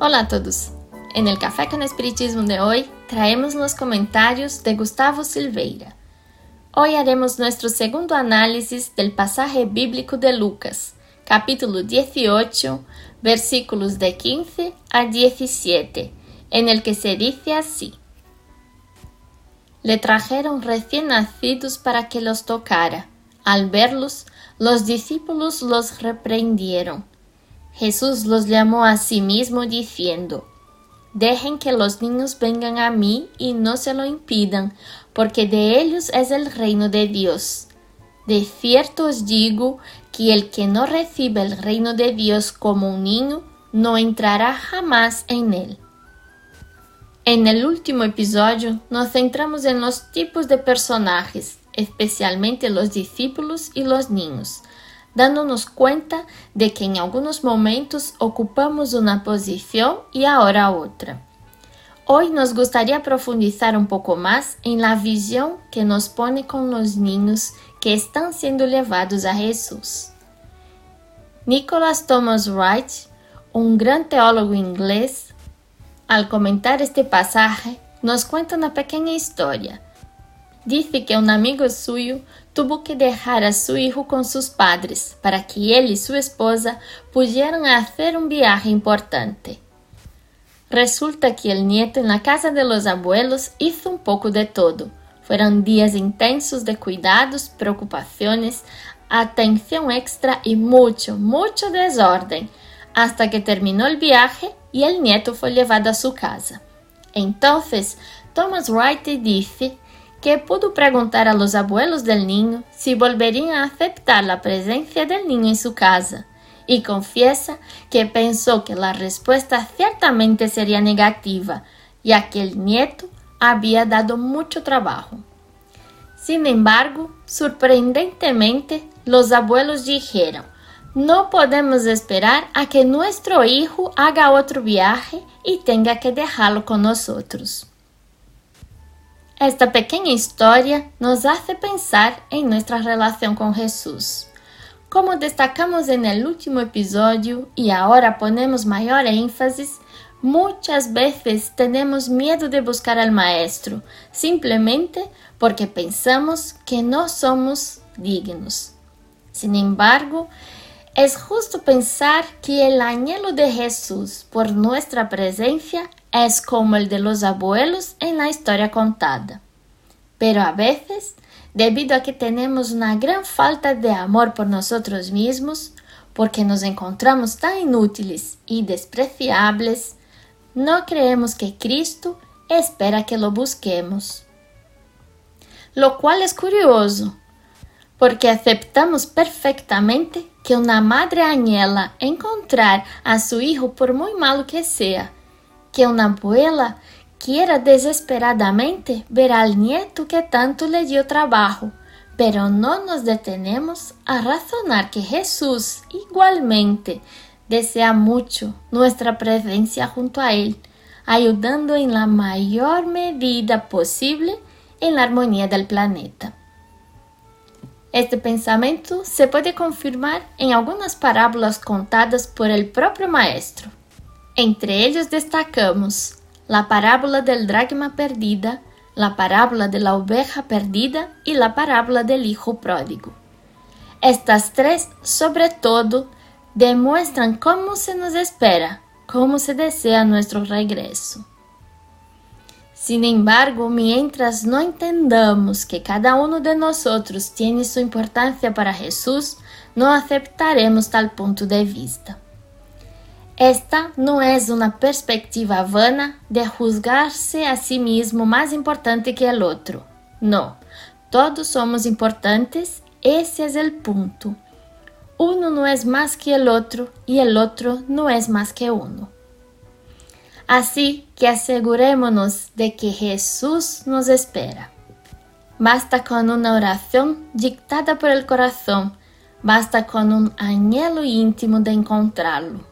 Hola a todos. En el Café con Espiritismo de hoy traemos los comentarios de Gustavo Silveira. Hoy haremos nuestro segundo análisis del pasaje bíblico de Lucas, capítulo 18, versículos de 15 a 17, en el que se dice así. Le trajeron recién nacidos para que los tocara. Al verlos, los discípulos los reprendieron. Jesús los llamó a sí mismo diciendo, Dejen que los niños vengan a mí y no se lo impidan, porque de ellos es el reino de Dios. De cierto os digo que el que no recibe el reino de Dios como un niño, no entrará jamás en él. En el último episodio nos centramos en los tipos de personajes, especialmente los discípulos y los niños, dándonos cuenta de que en algunos momentos ocupamos una posición y ahora otra. Hoy nos gustaría profundizar un poco más en la visión que nos pone con los niños que están siendo llevados a Jesús. Nicholas Thomas Wright, un gran teólogo inglés, al comentar este pasaje, nos cuenta una pequeña historia Dice que un amigo suyo tuvo que dejar a su hijo con sus padres para que él y su esposa pudieran hacer un viaje importante. Resulta que el nieto en la casa de los abuelos hizo un poco de todo. Fueron días intensos de cuidados, preocupaciones, atención extra y mucho, mucho desorden, hasta que terminó el viaje y el nieto fue llevado a su casa. Entonces, Thomas Wright dice que pudo preguntar a los abuelos del niño si volverían a aceptar la presencia del niño en su casa, y confiesa que pensó que la respuesta ciertamente sería negativa, ya que el nieto había dado mucho trabajo. Sin embargo, sorprendentemente, los abuelos dijeron, no podemos esperar a que nuestro hijo haga otro viaje y tenga que dejarlo con nosotros. Esta pequeña historia nos hace pensar en nuestra relación con Jesús. Como destacamos el último episodio y ahora ponemos mayor énfasis, muchas veces tenemos miedo de buscar al Maestro, simplemente porque pensamos que no somos dignos. Sin embargo, es justo pensar que el anhelo de Jesús por nuestra presencia es como el de los abuelos en la historia contada. Pero a veces, debido a que tenemos una gran falta de amor por nosotros mismos, porque nos encontramos tan inútiles y despreciables, no creemos que Cristo espera que lo busquemos. Lo cual es curioso, porque aceptamos perfectamente que una madre anhela encontrar a su hijo por muy malo que sea, que una abuela quiera desesperadamente ver al nieto que tanto le dio trabajo, pero no nos detenemos a razonar que Jesús igualmente desea mucho nuestra presencia junto a Él, ayudando en la mayor medida posible en la armonía del planeta. Este pensamiento se puede confirmar en algunas parábolas contadas por el propio Maestro. Entre ellos destacamos la parábola del dragma perdida, la parábola de la oveja perdida y la parábola del hijo pródigo. Estas tres, sobre todo, demuestran cómo se nos espera, cómo se desea nuestro regreso. Sin embargo, mientras no entendamos que cada uno de nosotros tiene su importancia para Jesús, no aceptaremos tal punto de vista. Esta não é uma perspectiva vana de juzgar-se a si mesmo mais importante que o outro. Não, todos somos importantes, esse é o ponto. Uno não é mais que o outro e o outro não é mais que uno. Assim que assegurémonos de que Jesus nos espera. Basta com uma oração dictada por el coração, basta com um anhelo íntimo de encontrá-lo.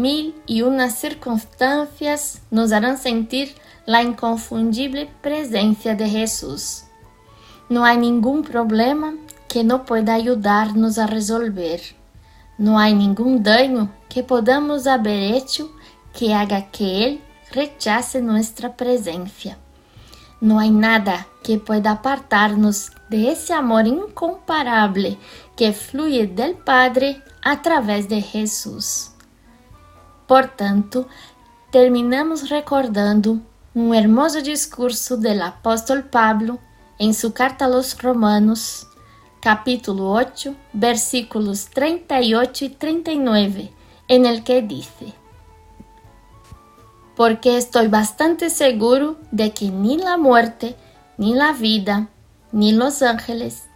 Mil y unas circunstancias nos harán sentir la inconfundible presencia de Jesús. No hay ningún problema que no pueda ayudarnos a resolver. No hay ningún daño que podamos haber hecho que haga que Él rechace nuestra presencia. No hay nada que pueda apartarnos de ese amor incomparable que fluye del Padre a través de Jesús. Portanto, terminamos recordando um hermoso discurso do apóstolo Pablo em sua carta aos Romanos, capítulo 8, versículos 38 e 39, en el que dice: Porque estou bastante seguro de que ni la muerte, ni la vida, ni los ángeles,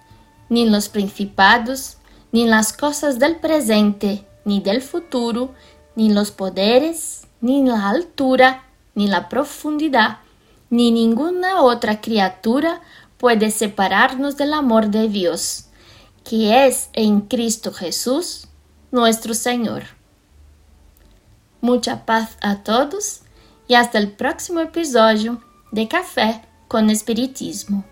ni los principados, ni las cosas del presente, ni del futuro, ni los poderes, ni la altura, ni la profundidad, ni ninguna otra criatura puede separarnos del amor de Dios, que es en Cristo Jesús, nuestro Señor. Mucha paz a todos y hasta el próximo episodio de Café con Espiritismo.